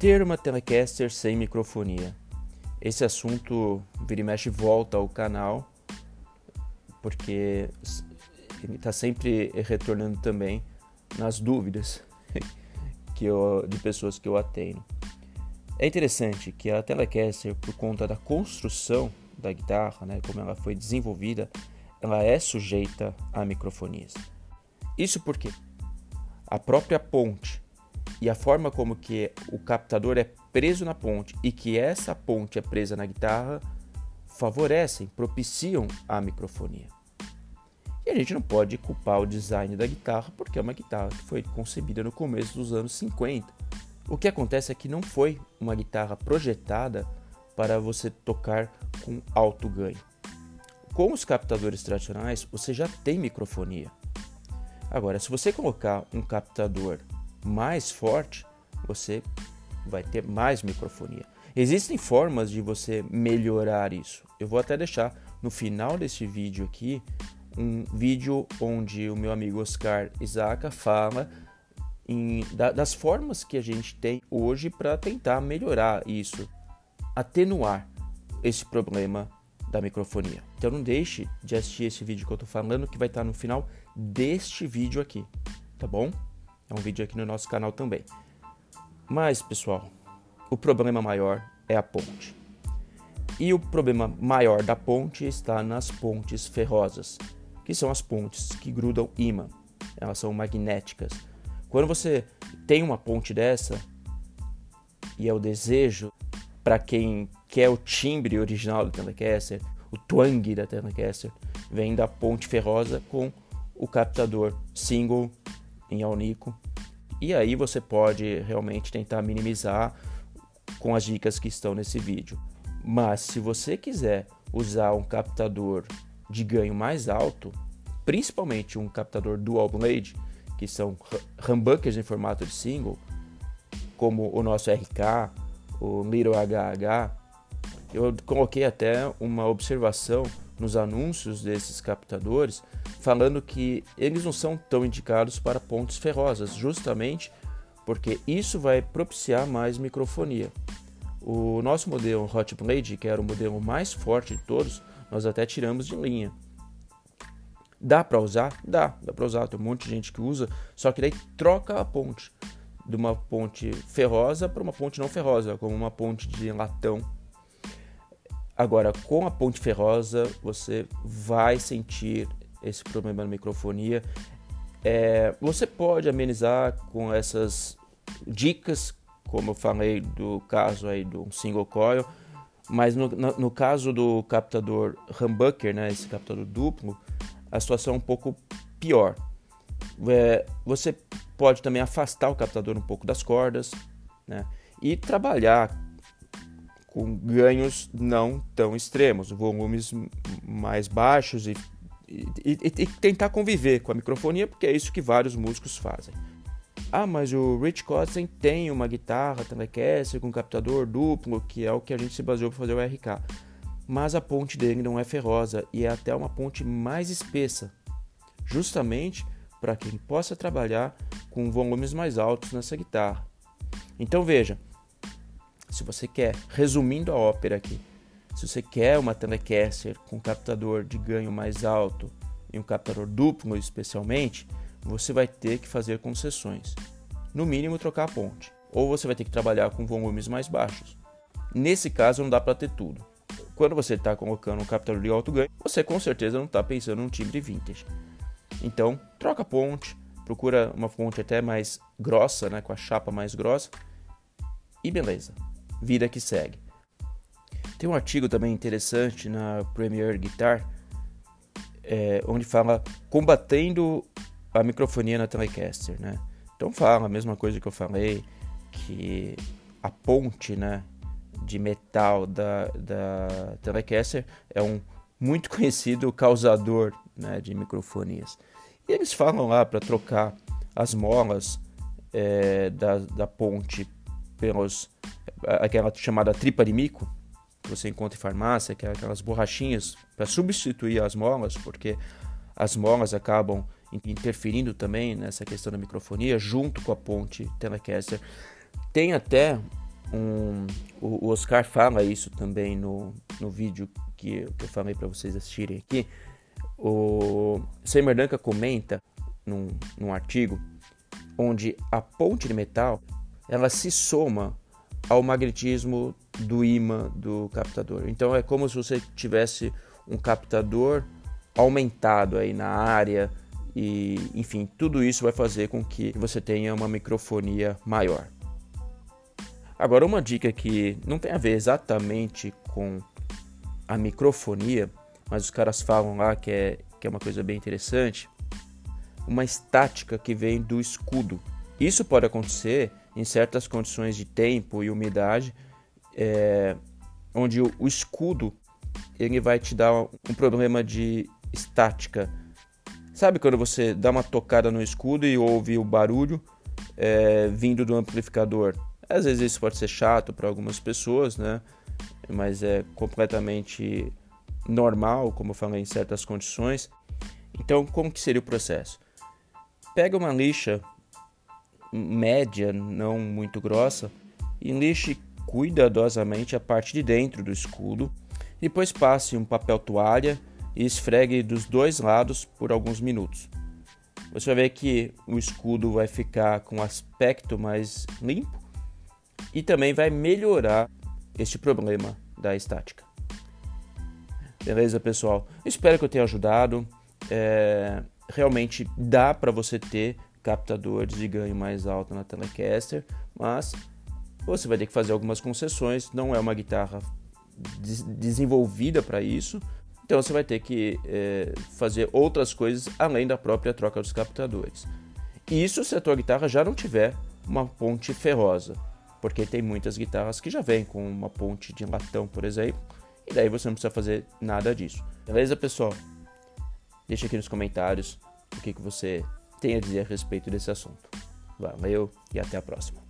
Ter uma Telecaster sem microfonia. Esse assunto vira e mexe volta ao canal, porque ele está sempre retornando também nas dúvidas que eu, de pessoas que eu atendo. É interessante que a Telecaster, por conta da construção da guitarra, né, como ela foi desenvolvida, ela é sujeita a microfonias. Isso porque a própria ponte e a forma como que o captador é preso na ponte e que essa ponte é presa na guitarra favorecem, propiciam a microfonia. E a gente não pode culpar o design da guitarra porque é uma guitarra que foi concebida no começo dos anos 50. O que acontece é que não foi uma guitarra projetada para você tocar com alto ganho. Com os captadores tradicionais, você já tem microfonia. Agora, se você colocar um captador mais forte, você vai ter mais microfonia. Existem formas de você melhorar isso. Eu vou até deixar no final desse vídeo aqui um vídeo onde o meu amigo Oscar Isaac fala em, da, das formas que a gente tem hoje para tentar melhorar isso, atenuar esse problema da microfonia. Então não deixe de assistir esse vídeo que eu estou falando que vai estar no final deste vídeo aqui, tá bom? É um vídeo aqui no nosso canal também. Mas, pessoal, o problema maior é a ponte. E o problema maior da ponte está nas pontes ferrosas, que são as pontes que grudam imã. Elas são magnéticas. Quando você tem uma ponte dessa, e é o desejo para quem quer o timbre original do Telecaster, o twang da Telecaster, vem da ponte ferrosa com o captador single em Alnico. E aí você pode realmente tentar minimizar com as dicas que estão nesse vídeo. Mas se você quiser usar um captador de ganho mais alto, principalmente um captador dual blade, que são humbuckers em formato de single, como o nosso RK, o Little HH, eu coloquei até uma observação nos anúncios desses captadores falando que eles não são tão indicados para pontes ferrosas, justamente porque isso vai propiciar mais microfonia. O nosso modelo Hot Blade, que era o modelo mais forte de todos, nós até tiramos de linha. Dá para usar? Dá, dá para usar. Tem um monte de gente que usa, só que daí troca a ponte de uma ponte ferrosa para uma ponte não ferrosa, como uma ponte de latão Agora, com a ponte ferrosa, você vai sentir esse problema na microfonia. É, você pode amenizar com essas dicas, como eu falei do caso aí do single coil, mas no, no, no caso do captador humbucker, né, esse captador duplo, a situação é um pouco pior. É, você pode também afastar o captador um pouco das cordas né, e trabalhar com ganhos não tão extremos, volumes mais baixos e, e, e, e, tentar conviver com a microfonia, porque é isso que vários músicos fazem. Ah, mas o Rich Kotzen tem uma guitarra Telecaster com captador duplo, que é o que a gente se baseou para fazer o RK. Mas a ponte dele não é ferrosa e é até uma ponte mais espessa, justamente para quem possa trabalhar com volumes mais altos nessa guitarra. Então veja, se você quer, resumindo a ópera aqui, se você quer uma Telecaster com captador de ganho mais alto e um captador duplo especialmente, você vai ter que fazer concessões. No mínimo trocar a ponte, ou você vai ter que trabalhar com volumes mais baixos. Nesse caso não dá para ter tudo. Quando você está colocando um captador de alto ganho, você com certeza não está pensando num timbre vintage. Então, troca a ponte, procura uma ponte até mais grossa, né, com a chapa mais grossa, e beleza vida que segue. Tem um artigo também interessante na Premier Guitar, é, onde fala combatendo a microfonia na Telecaster, né? Então fala a mesma coisa que eu falei, que a ponte, né, de metal da, da Telecaster é um muito conhecido causador né, de microfonias. E eles falam lá para trocar as molas é, da, da ponte pelos aquela chamada tripa de mico, que você encontra em farmácia, que é aquelas borrachinhas para substituir as molas, porque as molas acabam interferindo também nessa questão da microfonia, junto com a ponte Telecaster. Tem até um, o Oscar fala isso também no, no vídeo que, eu falei para vocês assistirem aqui. O Seymour Duncan comenta num, num artigo onde a ponte de metal ela se soma ao magnetismo do imã do captador. Então é como se você tivesse um captador aumentado aí na área e, enfim, tudo isso vai fazer com que você tenha uma microfonia maior. Agora, uma dica que não tem a ver exatamente com a microfonia, mas os caras falam lá que é, que é uma coisa bem interessante, uma estática que vem do escudo. Isso pode acontecer em certas condições de tempo e umidade, é, onde o, o escudo ele vai te dar um problema de estática. Sabe quando você dá uma tocada no escudo e ouve o barulho é, vindo do amplificador? Às vezes isso pode ser chato para algumas pessoas, né? Mas é completamente normal, como eu falei, em certas condições. Então, como que seria o processo? Pega uma lixa média, não muito grossa, e lixe cuidadosamente a parte de dentro do escudo. Depois passe um papel toalha e esfregue dos dois lados por alguns minutos. Você vai ver que o escudo vai ficar com um aspecto mais limpo e também vai melhorar este problema da estática. Beleza, pessoal? Espero que eu tenha ajudado. É, realmente dá para você ter captadores de ganho mais alto na Telecaster, mas você vai ter que fazer algumas concessões. Não é uma guitarra desenvolvida para isso, então você vai ter que é, fazer outras coisas além da própria troca dos captadores. Isso se a tua guitarra já não tiver uma ponte ferrosa, porque tem muitas guitarras que já vêm com uma ponte de latão, por exemplo, e daí você não precisa fazer nada disso. Beleza, pessoal? Deixa aqui nos comentários o que, que você tem a dizer a respeito desse assunto. Valeu e até a próxima.